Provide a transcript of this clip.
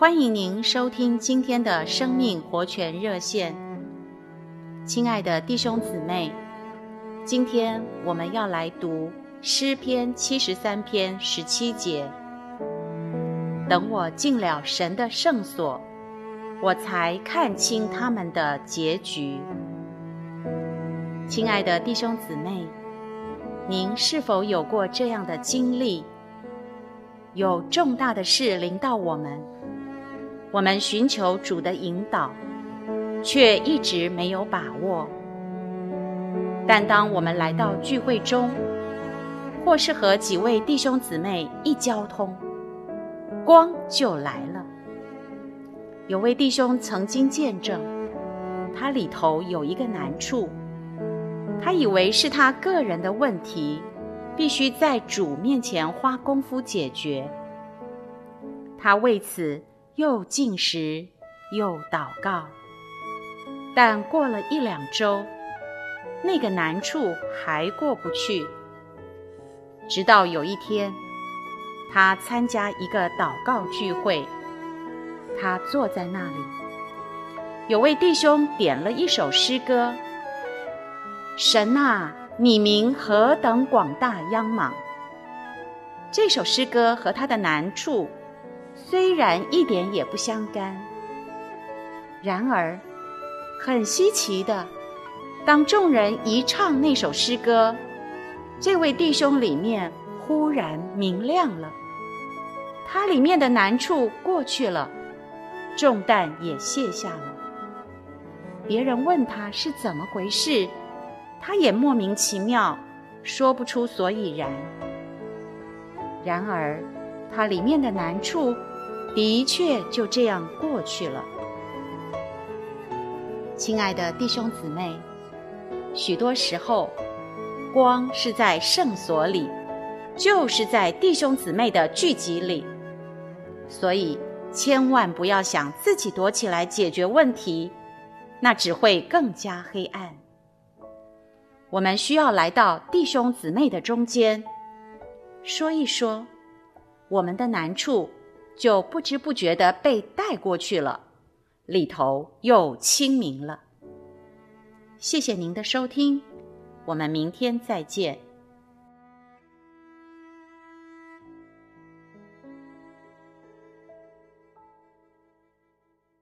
欢迎您收听今天的生命活泉热线。亲爱的弟兄姊妹，今天我们要来读诗篇七十三篇十七节。等我进了神的圣所，我才看清他们的结局。亲爱的弟兄姊妹，您是否有过这样的经历？有重大的事临到我们，我们寻求主的引导，却一直没有把握。但当我们来到聚会中，或是和几位弟兄姊妹一交通，光就来了。有位弟兄曾经见证，他里头有一个难处。他以为是他个人的问题，必须在主面前花功夫解决。他为此又进食又祷告，但过了一两周，那个难处还过不去。直到有一天，他参加一个祷告聚会，他坐在那里，有位弟兄点了一首诗歌。神啊，你名何等广大央莽！这首诗歌和他的难处虽然一点也不相干，然而很稀奇的，当众人一唱那首诗歌，这位弟兄里面忽然明亮了，他里面的难处过去了，重担也卸下了。别人问他是怎么回事？他也莫名其妙，说不出所以然。然而，他里面的难处，的确就这样过去了。亲爱的弟兄姊妹，许多时候，光是在圣所里，就是在弟兄姊妹的聚集里，所以千万不要想自己躲起来解决问题，那只会更加黑暗。我们需要来到弟兄姊妹的中间，说一说我们的难处，就不知不觉地被带过去了，里头又清明了。谢谢您的收听，我们明天再见。